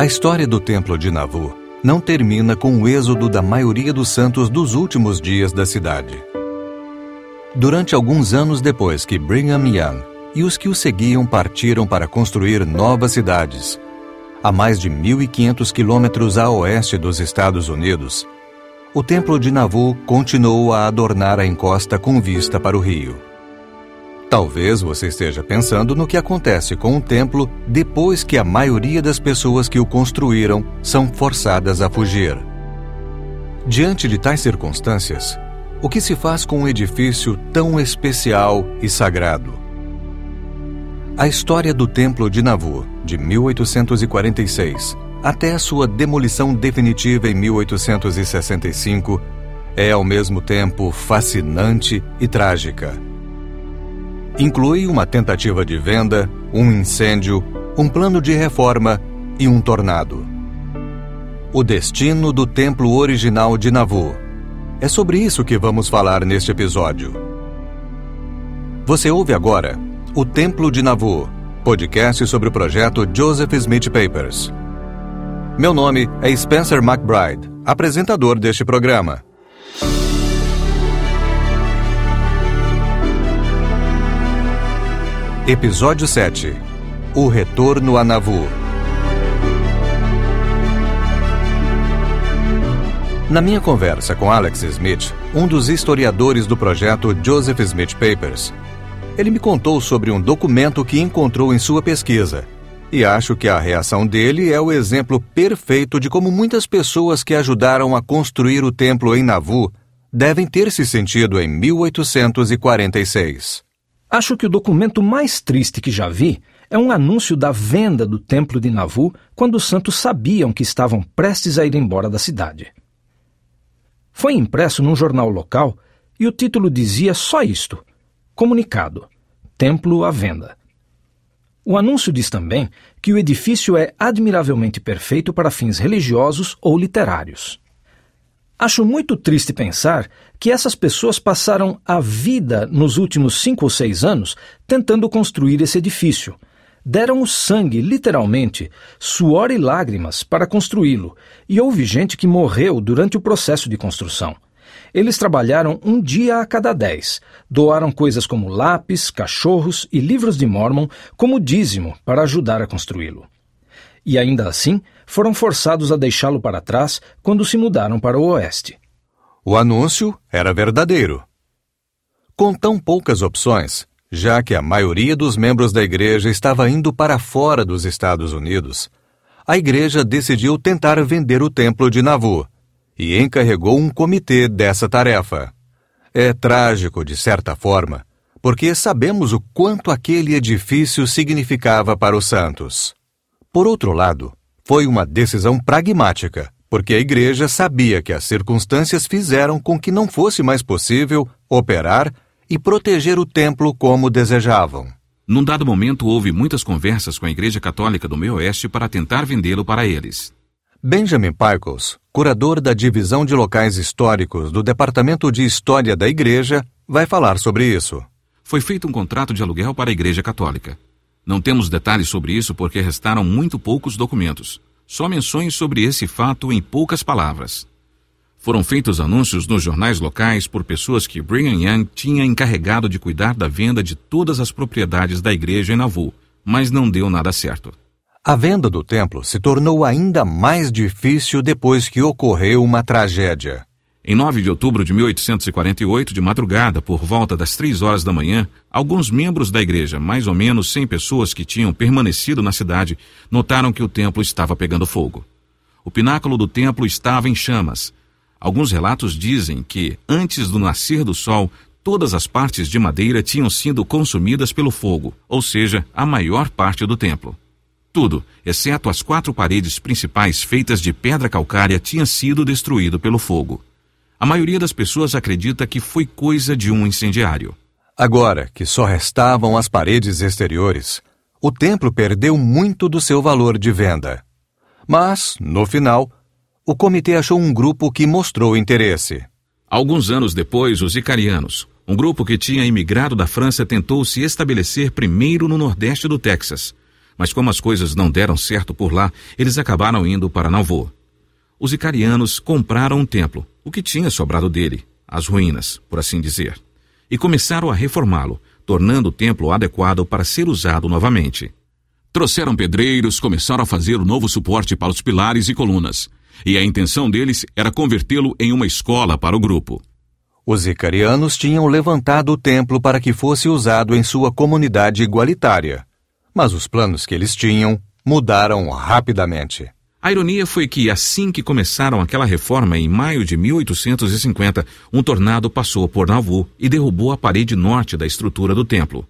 A história do Templo de Navu não termina com o êxodo da maioria dos santos dos últimos dias da cidade. Durante alguns anos depois que Brigham Young e os que o seguiam partiram para construir novas cidades, a mais de 1.500 quilômetros a oeste dos Estados Unidos, o Templo de Navu continuou a adornar a encosta com vista para o rio. Talvez você esteja pensando no que acontece com o templo depois que a maioria das pessoas que o construíram são forçadas a fugir. Diante de tais circunstâncias, o que se faz com um edifício tão especial e sagrado? A história do Templo de Navu, de 1846, até a sua demolição definitiva em 1865, é ao mesmo tempo fascinante e trágica. Inclui uma tentativa de venda, um incêndio, um plano de reforma e um tornado. O destino do templo original de Navu. É sobre isso que vamos falar neste episódio. Você ouve agora O Templo de Navu, podcast sobre o projeto Joseph Smith Papers. Meu nome é Spencer McBride, apresentador deste programa. Episódio 7 O Retorno a Navu Na minha conversa com Alex Smith, um dos historiadores do projeto Joseph Smith Papers, ele me contou sobre um documento que encontrou em sua pesquisa. E acho que a reação dele é o exemplo perfeito de como muitas pessoas que ajudaram a construir o templo em Navu devem ter se sentido em 1846. Acho que o documento mais triste que já vi é um anúncio da venda do templo de Navu quando os santos sabiam que estavam prestes a ir embora da cidade. Foi impresso num jornal local e o título dizia só isto: Comunicado: Templo à venda. O anúncio diz também que o edifício é admiravelmente perfeito para fins religiosos ou literários. Acho muito triste pensar que essas pessoas passaram a vida nos últimos cinco ou seis anos tentando construir esse edifício. Deram o sangue, literalmente, suor e lágrimas para construí-lo, e houve gente que morreu durante o processo de construção. Eles trabalharam um dia a cada dez, doaram coisas como lápis, cachorros e livros de Mormon como dízimo para ajudar a construí-lo. E ainda assim, foram forçados a deixá-lo para trás quando se mudaram para o oeste. O anúncio era verdadeiro. Com tão poucas opções, já que a maioria dos membros da igreja estava indo para fora dos Estados Unidos, a igreja decidiu tentar vender o templo de Navu e encarregou um comitê dessa tarefa. É trágico, de certa forma, porque sabemos o quanto aquele edifício significava para os santos. Por outro lado, foi uma decisão pragmática, porque a igreja sabia que as circunstâncias fizeram com que não fosse mais possível operar e proteger o templo como desejavam. Num dado momento, houve muitas conversas com a Igreja Católica do Meio Oeste para tentar vendê-lo para eles. Benjamin Pickles, curador da Divisão de Locais Históricos do Departamento de História da Igreja, vai falar sobre isso. Foi feito um contrato de aluguel para a Igreja Católica. Não temos detalhes sobre isso porque restaram muito poucos documentos. Só menções sobre esse fato em poucas palavras. Foram feitos anúncios nos jornais locais por pessoas que Brigham Young tinha encarregado de cuidar da venda de todas as propriedades da igreja em Nauvoo, mas não deu nada certo. A venda do templo se tornou ainda mais difícil depois que ocorreu uma tragédia. Em 9 de outubro de 1848, de madrugada, por volta das três horas da manhã, alguns membros da igreja, mais ou menos 100 pessoas que tinham permanecido na cidade, notaram que o templo estava pegando fogo. O pináculo do templo estava em chamas. Alguns relatos dizem que, antes do nascer do sol, todas as partes de madeira tinham sido consumidas pelo fogo, ou seja, a maior parte do templo. Tudo, exceto as quatro paredes principais feitas de pedra calcária, tinha sido destruído pelo fogo. A maioria das pessoas acredita que foi coisa de um incendiário. Agora que só restavam as paredes exteriores, o templo perdeu muito do seu valor de venda. Mas, no final, o comitê achou um grupo que mostrou interesse. Alguns anos depois, os Icarianos, um grupo que tinha imigrado da França, tentou se estabelecer primeiro no nordeste do Texas. Mas como as coisas não deram certo por lá, eles acabaram indo para Nauvoo. Os icarianos compraram um templo, o que tinha sobrado dele, as ruínas, por assim dizer, e começaram a reformá-lo, tornando o templo adequado para ser usado novamente. Trouxeram pedreiros, começaram a fazer o novo suporte para os pilares e colunas, e a intenção deles era convertê-lo em uma escola para o grupo. Os icarianos tinham levantado o templo para que fosse usado em sua comunidade igualitária, mas os planos que eles tinham mudaram rapidamente. A ironia foi que, assim que começaram aquela reforma em maio de 1850, um tornado passou por Nauvoo e derrubou a parede norte da estrutura do templo.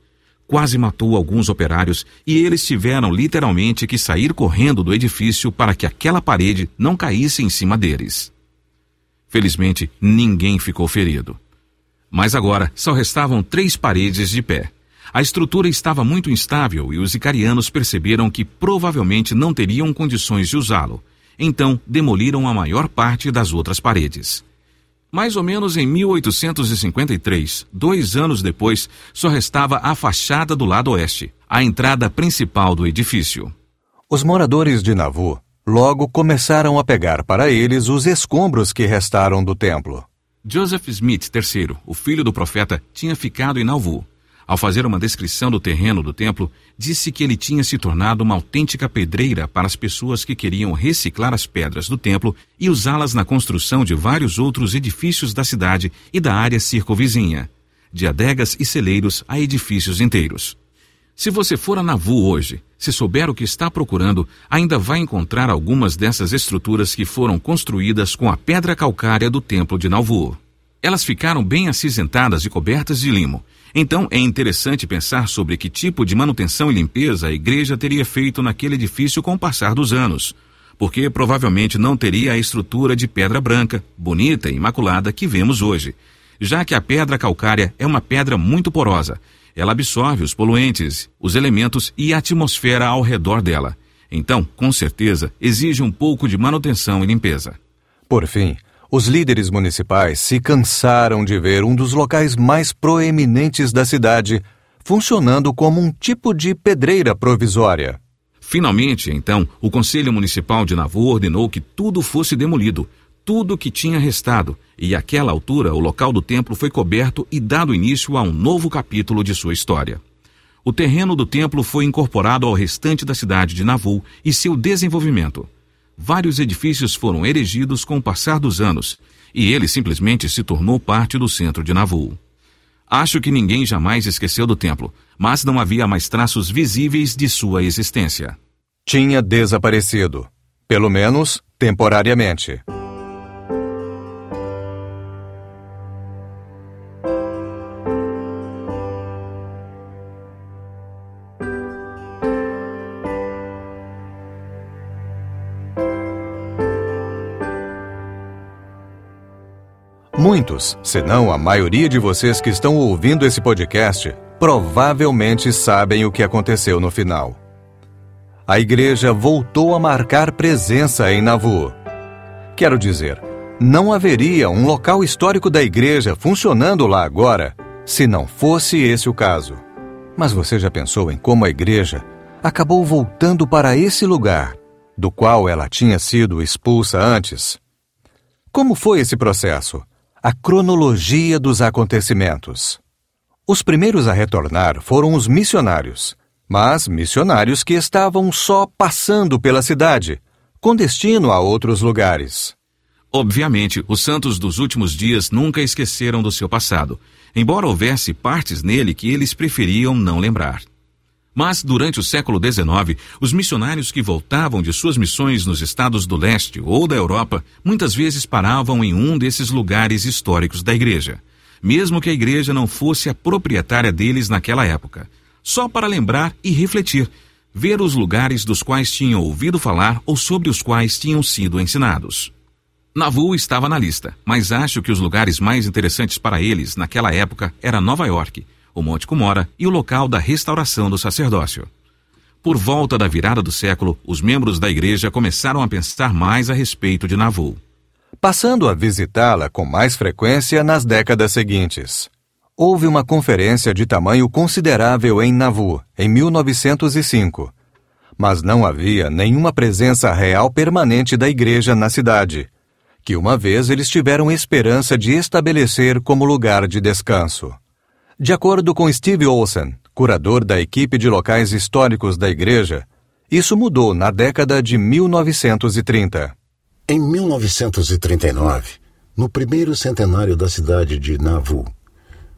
Quase matou alguns operários e eles tiveram literalmente que sair correndo do edifício para que aquela parede não caísse em cima deles. Felizmente, ninguém ficou ferido. Mas agora só restavam três paredes de pé. A estrutura estava muito instável e os icarianos perceberam que provavelmente não teriam condições de usá-lo. Então, demoliram a maior parte das outras paredes. Mais ou menos em 1853, dois anos depois, só restava a fachada do lado oeste, a entrada principal do edifício. Os moradores de Nauvoo logo começaram a pegar para eles os escombros que restaram do templo. Joseph Smith III, o filho do profeta, tinha ficado em Nauvoo. Ao fazer uma descrição do terreno do templo, disse que ele tinha se tornado uma autêntica pedreira para as pessoas que queriam reciclar as pedras do templo e usá-las na construção de vários outros edifícios da cidade e da área circunvizinha, de adegas e celeiros a edifícios inteiros. Se você for a Navu hoje, se souber o que está procurando, ainda vai encontrar algumas dessas estruturas que foram construídas com a pedra calcária do templo de Nauvoo. Elas ficaram bem acinzentadas e cobertas de limo, então é interessante pensar sobre que tipo de manutenção e limpeza a igreja teria feito naquele edifício com o passar dos anos, porque provavelmente não teria a estrutura de pedra branca, bonita e imaculada que vemos hoje, já que a pedra calcária é uma pedra muito porosa. Ela absorve os poluentes, os elementos e a atmosfera ao redor dela. Então, com certeza, exige um pouco de manutenção e limpeza. Por fim, os líderes municipais se cansaram de ver um dos locais mais proeminentes da cidade funcionando como um tipo de pedreira provisória. Finalmente, então, o Conselho Municipal de Navu ordenou que tudo fosse demolido, tudo que tinha restado, e àquela altura o local do templo foi coberto e dado início a um novo capítulo de sua história. O terreno do templo foi incorporado ao restante da cidade de Navu e seu desenvolvimento vários edifícios foram erigidos com o passar dos anos, e ele simplesmente se tornou parte do centro de Navu. Acho que ninguém jamais esqueceu do templo, mas não havia mais traços visíveis de sua existência. Tinha desaparecido, pelo menos temporariamente. Muitos, se não a maioria de vocês que estão ouvindo esse podcast, provavelmente sabem o que aconteceu no final. A igreja voltou a marcar presença em Navu. Quero dizer, não haveria um local histórico da igreja funcionando lá agora se não fosse esse o caso. Mas você já pensou em como a igreja acabou voltando para esse lugar, do qual ela tinha sido expulsa antes? Como foi esse processo? A cronologia dos acontecimentos. Os primeiros a retornar foram os missionários, mas missionários que estavam só passando pela cidade, com destino a outros lugares. Obviamente, os santos dos últimos dias nunca esqueceram do seu passado, embora houvesse partes nele que eles preferiam não lembrar. Mas, durante o século XIX, os missionários que voltavam de suas missões nos estados do leste ou da Europa muitas vezes paravam em um desses lugares históricos da igreja, mesmo que a igreja não fosse a proprietária deles naquela época, só para lembrar e refletir, ver os lugares dos quais tinham ouvido falar ou sobre os quais tinham sido ensinados. Nauvoo estava na lista, mas acho que os lugares mais interessantes para eles naquela época era Nova York o Monte Cumora e o local da restauração do sacerdócio. Por volta da virada do século, os membros da igreja começaram a pensar mais a respeito de Nauvoo. Passando a visitá-la com mais frequência nas décadas seguintes. Houve uma conferência de tamanho considerável em Nauvoo, em 1905. Mas não havia nenhuma presença real permanente da igreja na cidade, que uma vez eles tiveram esperança de estabelecer como lugar de descanso. De acordo com Steve Olsen, curador da equipe de locais históricos da igreja, isso mudou na década de 1930. Em 1939, no primeiro centenário da cidade de Nauvoo,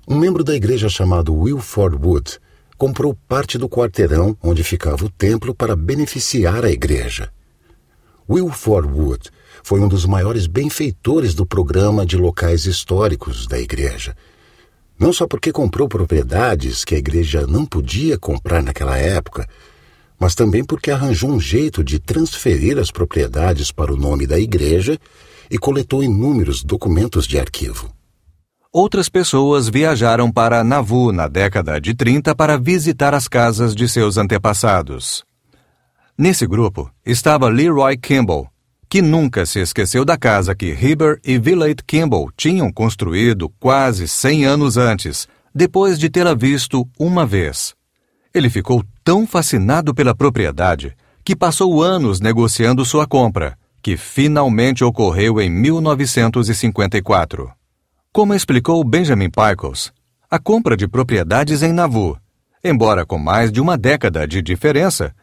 um membro da igreja chamado Wilford Wood comprou parte do quarteirão onde ficava o templo para beneficiar a igreja. Wilford Wood foi um dos maiores benfeitores do programa de locais históricos da igreja. Não só porque comprou propriedades que a igreja não podia comprar naquela época, mas também porque arranjou um jeito de transferir as propriedades para o nome da igreja e coletou inúmeros documentos de arquivo. Outras pessoas viajaram para Nauvoo na década de 30 para visitar as casas de seus antepassados. Nesse grupo estava Leroy Kimball, que nunca se esqueceu da casa que Heber e Villate Kimball tinham construído quase 100 anos antes, depois de tê-la visto uma vez. Ele ficou tão fascinado pela propriedade que passou anos negociando sua compra que finalmente ocorreu em 1954. Como explicou Benjamin Pickles, a compra de propriedades em Nauvoo, embora com mais de uma década de diferença,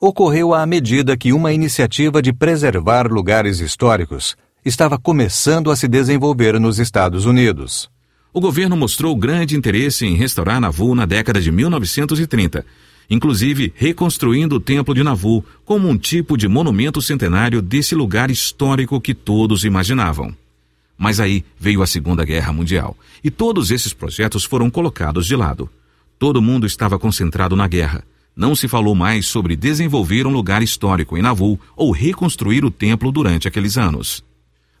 ocorreu à medida que uma iniciativa de preservar lugares históricos estava começando a se desenvolver nos Estados Unidos. O governo mostrou grande interesse em restaurar Nauvoo na década de 1930 inclusive reconstruindo o Templo de Navu como um tipo de monumento centenário desse lugar histórico que todos imaginavam. Mas aí veio a Segunda Guerra Mundial e todos esses projetos foram colocados de lado. Todo mundo estava concentrado na guerra. Não se falou mais sobre desenvolver um lugar histórico em Navu ou reconstruir o templo durante aqueles anos.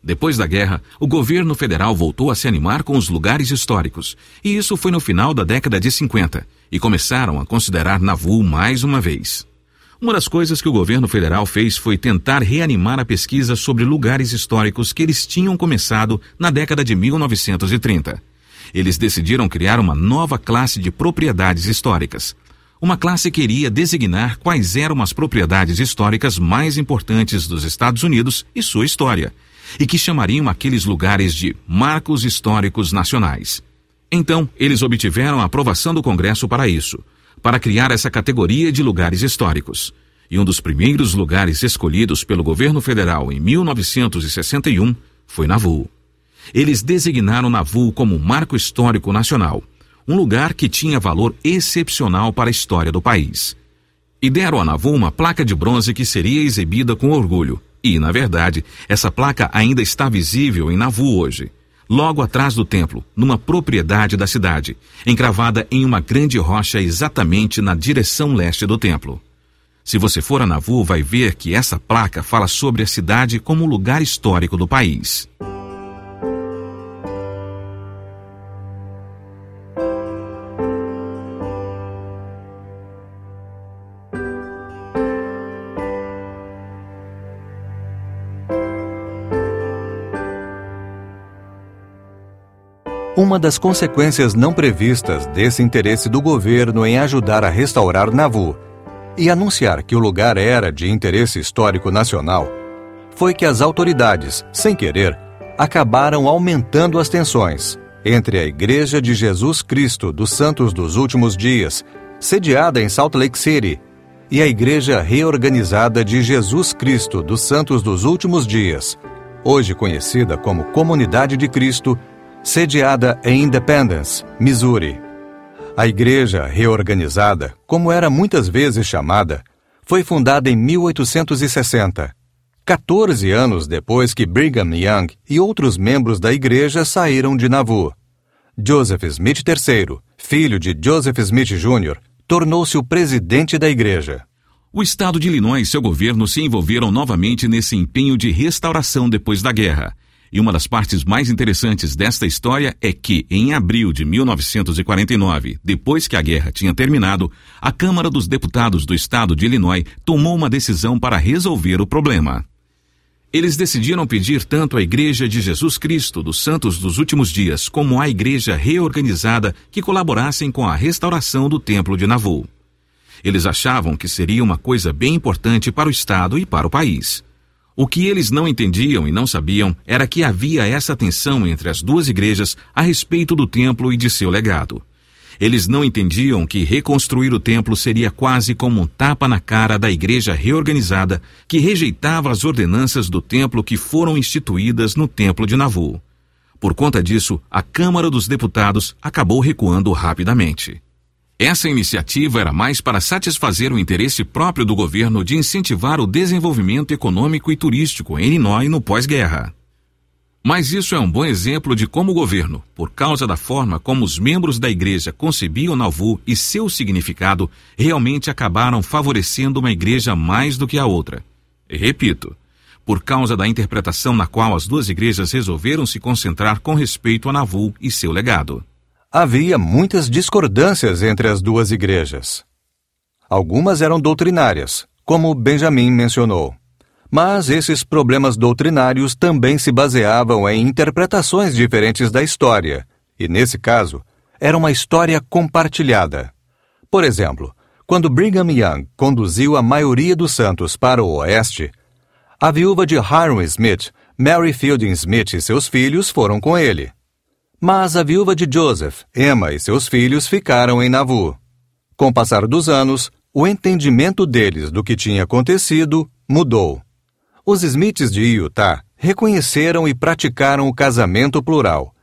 Depois da guerra, o governo federal voltou a se animar com os lugares históricos, e isso foi no final da década de 50, e começaram a considerar Nauvoo mais uma vez. Uma das coisas que o governo federal fez foi tentar reanimar a pesquisa sobre lugares históricos que eles tinham começado na década de 1930. Eles decidiram criar uma nova classe de propriedades históricas. Uma classe que iria designar quais eram as propriedades históricas mais importantes dos Estados Unidos e sua história, e que chamariam aqueles lugares de Marcos Históricos Nacionais. Então, eles obtiveram a aprovação do Congresso para isso, para criar essa categoria de lugares históricos. E um dos primeiros lugares escolhidos pelo governo federal em 1961 foi Nauvoo. Eles designaram Nauvoo como Marco Histórico Nacional, um lugar que tinha valor excepcional para a história do país. E deram a Nauvoo uma placa de bronze que seria exibida com orgulho. E, na verdade, essa placa ainda está visível em Nauvoo hoje logo atrás do templo, numa propriedade da cidade, encravada em uma grande rocha exatamente na direção leste do templo. Se você for a Navu, vai ver que essa placa fala sobre a cidade como lugar histórico do país. Uma das consequências não previstas desse interesse do governo em ajudar a restaurar Nauvoo e anunciar que o lugar era de interesse histórico nacional foi que as autoridades, sem querer, acabaram aumentando as tensões entre a Igreja de Jesus Cristo dos Santos dos Últimos Dias, sediada em Salt Lake City, e a Igreja Reorganizada de Jesus Cristo dos Santos dos Últimos Dias, hoje conhecida como Comunidade de Cristo sediada em Independence, Missouri. A igreja reorganizada, como era muitas vezes chamada, foi fundada em 1860, 14 anos depois que Brigham Young e outros membros da igreja saíram de Nauvoo. Joseph Smith III, filho de Joseph Smith Jr., tornou-se o presidente da igreja. O estado de Illinois e seu governo se envolveram novamente nesse empenho de restauração depois da guerra e uma das partes mais interessantes desta história é que, em abril de 1949, depois que a guerra tinha terminado, a Câmara dos Deputados do Estado de Illinois tomou uma decisão para resolver o problema. Eles decidiram pedir tanto à Igreja de Jesus Cristo dos Santos dos Últimos Dias como à Igreja reorganizada que colaborassem com a restauração do Templo de Nauvoo. Eles achavam que seria uma coisa bem importante para o Estado e para o país. O que eles não entendiam e não sabiam era que havia essa tensão entre as duas igrejas a respeito do templo e de seu legado. Eles não entendiam que reconstruir o templo seria quase como um tapa na cara da igreja reorganizada que rejeitava as ordenanças do templo que foram instituídas no templo de Navu. Por conta disso, a Câmara dos Deputados acabou recuando rapidamente. Essa iniciativa era mais para satisfazer o interesse próprio do governo de incentivar o desenvolvimento econômico e turístico em Illinois no pós-guerra. Mas isso é um bom exemplo de como o governo, por causa da forma como os membros da igreja concebiam Nauvoo e seu significado, realmente acabaram favorecendo uma igreja mais do que a outra. E repito, por causa da interpretação na qual as duas igrejas resolveram se concentrar com respeito a Nauvoo e seu legado havia muitas discordâncias entre as duas igrejas. Algumas eram doutrinárias, como Benjamin mencionou. Mas esses problemas doutrinários também se baseavam em interpretações diferentes da história, e nesse caso, era uma história compartilhada. Por exemplo, quando Brigham Young conduziu a maioria dos santos para o oeste, a viúva de Hiram Smith, Mary Fielding Smith e seus filhos foram com ele. Mas a viúva de Joseph, Emma e seus filhos ficaram em Navu. Com o passar dos anos, o entendimento deles do que tinha acontecido mudou. Os Smiths de Utah reconheceram e praticaram o casamento plural,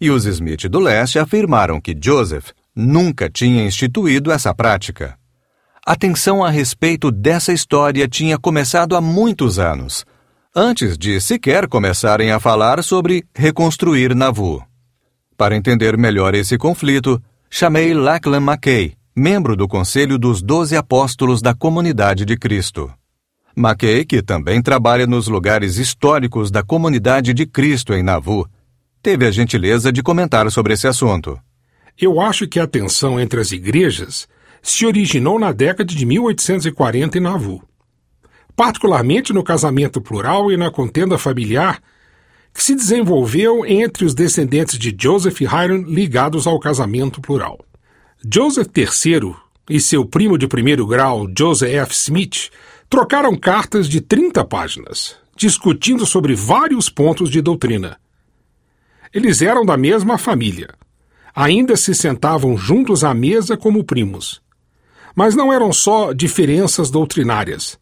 e os Smith do leste afirmaram que Joseph nunca tinha instituído essa prática. A tensão a respeito dessa história tinha começado há muitos anos, antes de sequer começarem a falar sobre reconstruir Navu. Para entender melhor esse conflito, chamei Lachlan Mackay, membro do Conselho dos Doze Apóstolos da Comunidade de Cristo. Mackay, que também trabalha nos lugares históricos da Comunidade de Cristo em Nauvoo, teve a gentileza de comentar sobre esse assunto. Eu acho que a tensão entre as igrejas se originou na década de 1840 em Nauvoo. Particularmente no casamento plural e na contenda familiar que se desenvolveu entre os descendentes de Joseph e Hiram ligados ao casamento plural. Joseph III e seu primo de primeiro grau, Joseph. Smith, trocaram cartas de 30 páginas, discutindo sobre vários pontos de doutrina. Eles eram da mesma família. Ainda se sentavam juntos à mesa como primos. Mas não eram só diferenças doutrinárias.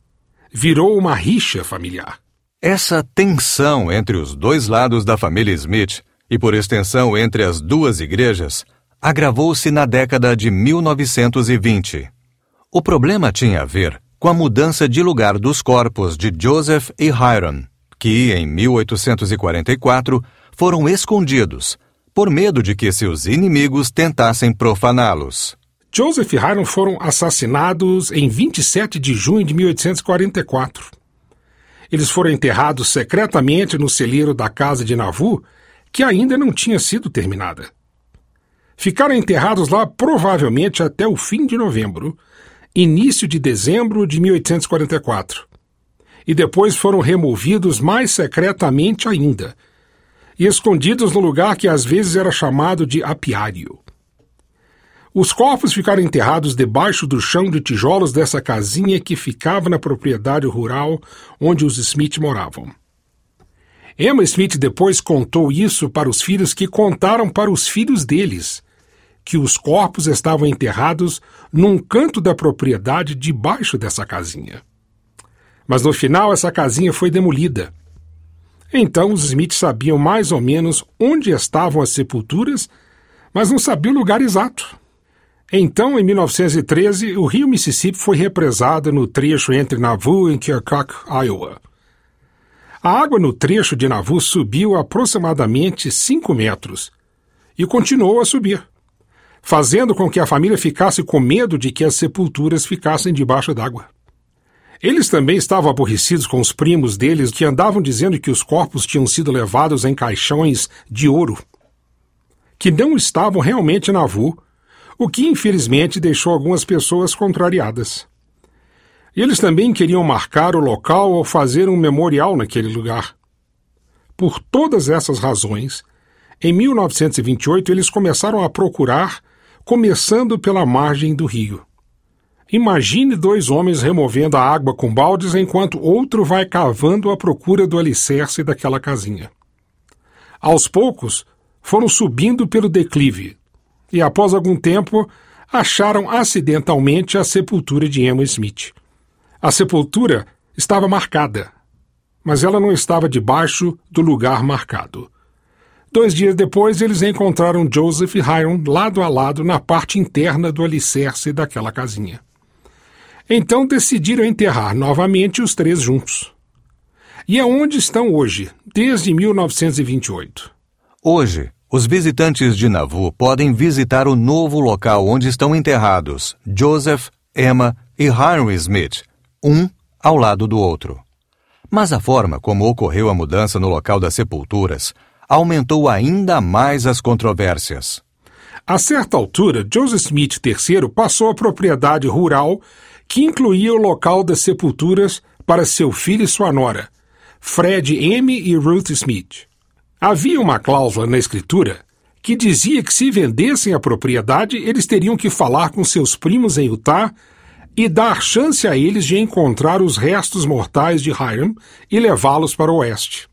Virou uma rixa familiar. Essa tensão entre os dois lados da família Smith, e por extensão entre as duas igrejas, agravou-se na década de 1920. O problema tinha a ver com a mudança de lugar dos corpos de Joseph e Hiram, que, em 1844, foram escondidos, por medo de que seus inimigos tentassem profaná-los. Joseph e Hiram foram assassinados em 27 de junho de 1844. Eles foram enterrados secretamente no celeiro da casa de Navu, que ainda não tinha sido terminada. Ficaram enterrados lá provavelmente até o fim de novembro, início de dezembro de 1844. E depois foram removidos mais secretamente ainda, e escondidos no lugar que às vezes era chamado de apiário. Os corpos ficaram enterrados debaixo do chão de tijolos dessa casinha que ficava na propriedade rural onde os Smith moravam. Emma Smith depois contou isso para os filhos que contaram para os filhos deles, que os corpos estavam enterrados num canto da propriedade debaixo dessa casinha. Mas no final essa casinha foi demolida. Então os Smith sabiam mais ou menos onde estavam as sepulturas, mas não sabiam o lugar exato. Então, em 1913, o rio Mississippi foi represado no trecho entre Nauvoo e Keokuk, Iowa. A água no trecho de Nauvoo subiu aproximadamente 5 metros e continuou a subir, fazendo com que a família ficasse com medo de que as sepulturas ficassem debaixo d'água. Eles também estavam aborrecidos com os primos deles que andavam dizendo que os corpos tinham sido levados em caixões de ouro, que não estavam realmente na Nauvoo, o que infelizmente deixou algumas pessoas contrariadas. Eles também queriam marcar o local ou fazer um memorial naquele lugar. Por todas essas razões, em 1928 eles começaram a procurar, começando pela margem do rio. Imagine dois homens removendo a água com baldes enquanto outro vai cavando à procura do alicerce daquela casinha. Aos poucos, foram subindo pelo declive e, após algum tempo, acharam acidentalmente a sepultura de Emma Smith. A sepultura estava marcada, mas ela não estava debaixo do lugar marcado. Dois dias depois, eles encontraram Joseph e Hiram lado a lado na parte interna do alicerce daquela casinha. Então decidiram enterrar novamente os três juntos. E aonde estão hoje, desde 1928? Hoje, os visitantes de Nauvoo podem visitar o novo local onde estão enterrados Joseph, Emma e Henry Smith, um ao lado do outro. Mas a forma como ocorreu a mudança no local das sepulturas aumentou ainda mais as controvérsias. A certa altura, Joseph Smith III passou a propriedade rural que incluía o local das sepulturas para seu filho e sua nora, Fred M. e Ruth Smith. Havia uma cláusula na escritura que dizia que se vendessem a propriedade, eles teriam que falar com seus primos em Utah e dar chance a eles de encontrar os restos mortais de Hiram e levá-los para o oeste.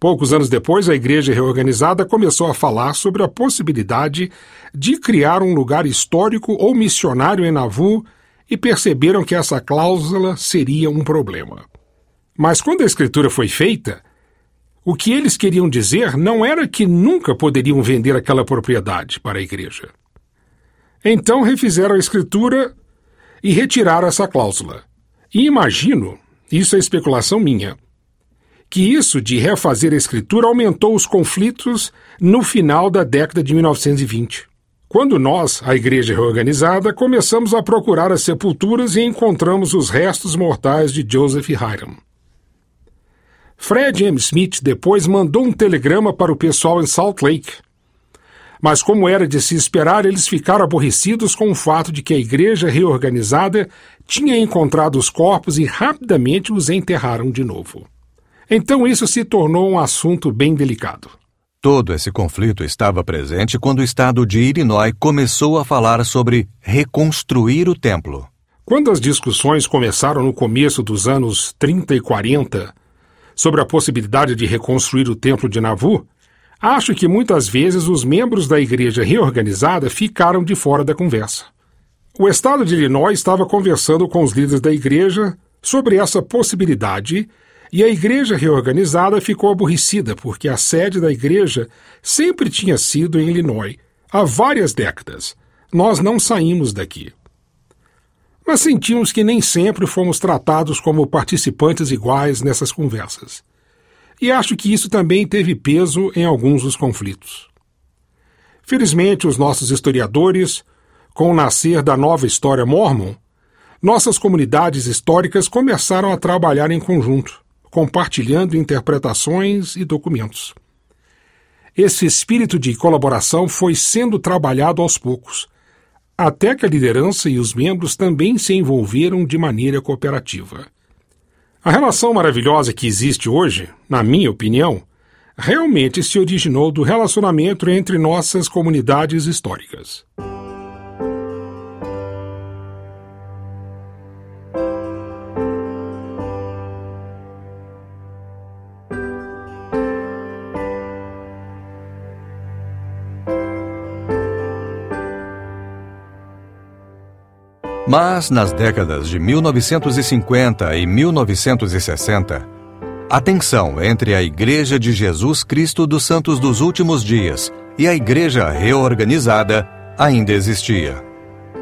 Poucos anos depois, a igreja reorganizada começou a falar sobre a possibilidade de criar um lugar histórico ou missionário em Nauvoo e perceberam que essa cláusula seria um problema. Mas quando a escritura foi feita, o que eles queriam dizer não era que nunca poderiam vender aquela propriedade para a igreja. Então refizeram a escritura e retiraram essa cláusula. E imagino, isso é especulação minha, que isso de refazer a escritura aumentou os conflitos no final da década de 1920. Quando nós, a Igreja Reorganizada, começamos a procurar as sepulturas e encontramos os restos mortais de Joseph Hiram. Fred M. Smith depois mandou um telegrama para o pessoal em Salt Lake. Mas, como era de se esperar, eles ficaram aborrecidos com o fato de que a igreja reorganizada tinha encontrado os corpos e rapidamente os enterraram de novo. Então isso se tornou um assunto bem delicado. Todo esse conflito estava presente quando o estado de Illinois começou a falar sobre reconstruir o templo. Quando as discussões começaram no começo dos anos 30 e 40 sobre a possibilidade de reconstruir o templo de Nauvoo, acho que muitas vezes os membros da igreja reorganizada ficaram de fora da conversa. O estado de Illinois estava conversando com os líderes da igreja sobre essa possibilidade e a igreja reorganizada ficou aborrecida porque a sede da igreja sempre tinha sido em Illinois, há várias décadas. Nós não saímos daqui. Mas sentimos que nem sempre fomos tratados como participantes iguais nessas conversas. E acho que isso também teve peso em alguns dos conflitos. Felizmente, os nossos historiadores, com o nascer da nova história mormon, nossas comunidades históricas começaram a trabalhar em conjunto compartilhando interpretações e documentos. Esse espírito de colaboração foi sendo trabalhado aos poucos, até que a liderança e os membros também se envolveram de maneira cooperativa. A relação maravilhosa que existe hoje, na minha opinião, realmente se originou do relacionamento entre nossas comunidades históricas. Mas nas décadas de 1950 e 1960, a tensão entre a Igreja de Jesus Cristo dos Santos dos Últimos Dias e a Igreja reorganizada ainda existia.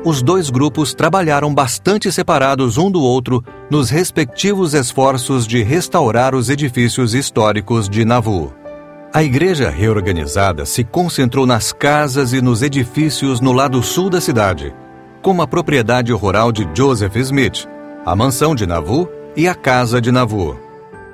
Os dois grupos trabalharam bastante separados um do outro nos respectivos esforços de restaurar os edifícios históricos de Nauvoo. A igreja reorganizada se concentrou nas casas e nos edifícios no lado sul da cidade, como a propriedade rural de Joseph Smith, a mansão de Nauvoo e a casa de Nauvoo.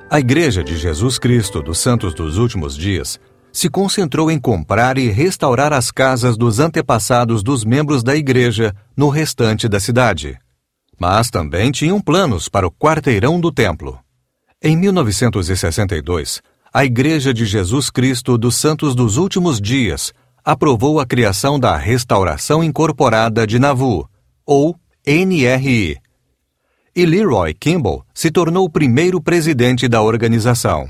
A Igreja de Jesus Cristo dos Santos dos Últimos Dias se concentrou em comprar e restaurar as casas dos antepassados dos membros da igreja no restante da cidade. Mas também tinham planos para o quarteirão do templo. Em 1962, a Igreja de Jesus Cristo dos Santos dos Últimos Dias aprovou a criação da Restauração Incorporada de Nauvoo, ou NRI. E Leroy Kimball se tornou o primeiro presidente da organização.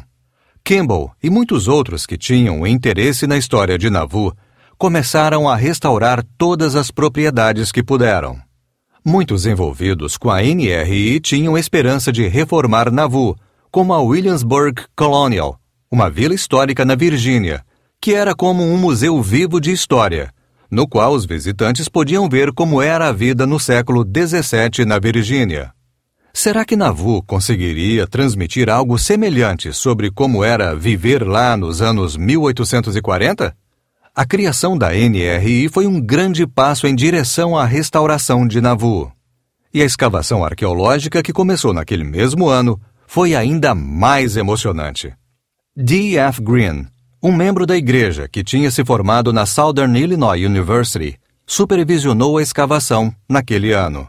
Kimball e muitos outros que tinham interesse na história de Nauvoo começaram a restaurar todas as propriedades que puderam. Muitos envolvidos com a NRI tinham esperança de reformar Nauvoo, como a Williamsburg Colonial, uma vila histórica na Virgínia, que era como um museu vivo de história, no qual os visitantes podiam ver como era a vida no século XVII na Virgínia. Será que Nauvoo conseguiria transmitir algo semelhante sobre como era viver lá nos anos 1840? A criação da NRI foi um grande passo em direção à restauração de Nauvoo. E a escavação arqueológica que começou naquele mesmo ano foi ainda mais emocionante. D.F. Green, um membro da igreja que tinha se formado na Southern Illinois University, supervisionou a escavação naquele ano.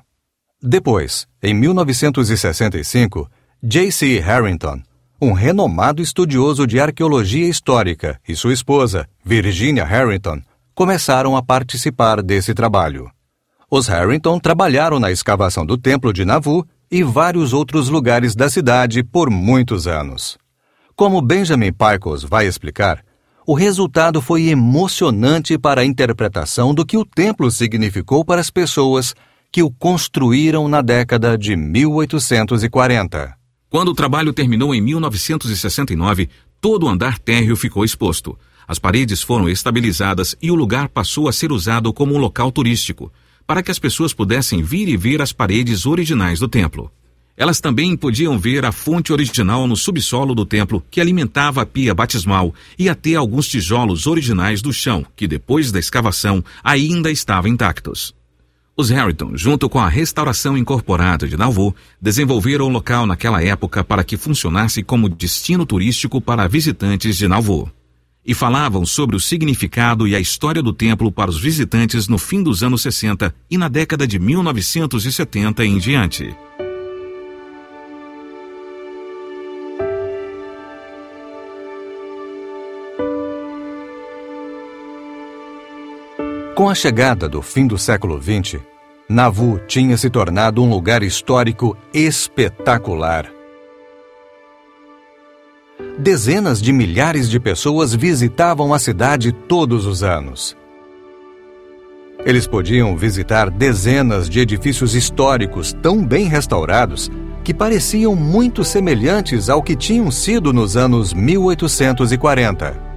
Depois, em 1965, J.C. Harrington, um renomado estudioso de arqueologia histórica, e sua esposa, Virginia Harrington, começaram a participar desse trabalho. Os Harrington trabalharam na escavação do Templo de Nauvoo e vários outros lugares da cidade por muitos anos. Como Benjamin Pickles vai explicar, o resultado foi emocionante para a interpretação do que o templo significou para as pessoas que o construíram na década de 1840. Quando o trabalho terminou em 1969, todo o andar térreo ficou exposto. As paredes foram estabilizadas e o lugar passou a ser usado como um local turístico, para que as pessoas pudessem vir e ver as paredes originais do templo. Elas também podiam ver a fonte original no subsolo do templo que alimentava a pia batismal e até alguns tijolos originais do chão, que depois da escavação ainda estavam intactos. Os Harrington, junto com a restauração incorporada de Nauvoo, desenvolveram o local naquela época para que funcionasse como destino turístico para visitantes de Nauvoo. E falavam sobre o significado e a história do templo para os visitantes no fim dos anos 60 e na década de 1970 em diante. Com a chegada do fim do século XX, Nauvoo tinha se tornado um lugar histórico espetacular. Dezenas de milhares de pessoas visitavam a cidade todos os anos. Eles podiam visitar dezenas de edifícios históricos tão bem restaurados que pareciam muito semelhantes ao que tinham sido nos anos 1840.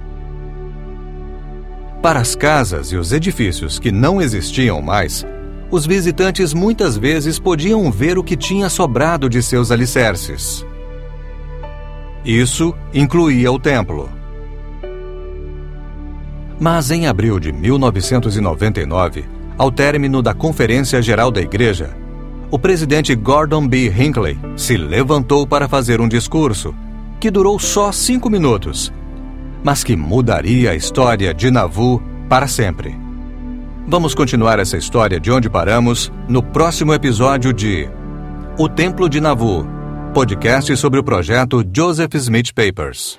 Para as casas e os edifícios que não existiam mais, os visitantes muitas vezes podiam ver o que tinha sobrado de seus alicerces. Isso incluía o templo. Mas em abril de 1999, ao término da Conferência Geral da Igreja, o presidente Gordon B. Hinckley se levantou para fazer um discurso que durou só cinco minutos mas que mudaria a história de Nauvoo para sempre. Vamos continuar essa história de onde paramos no próximo episódio de O Templo de Nauvoo, podcast sobre o projeto Joseph Smith Papers.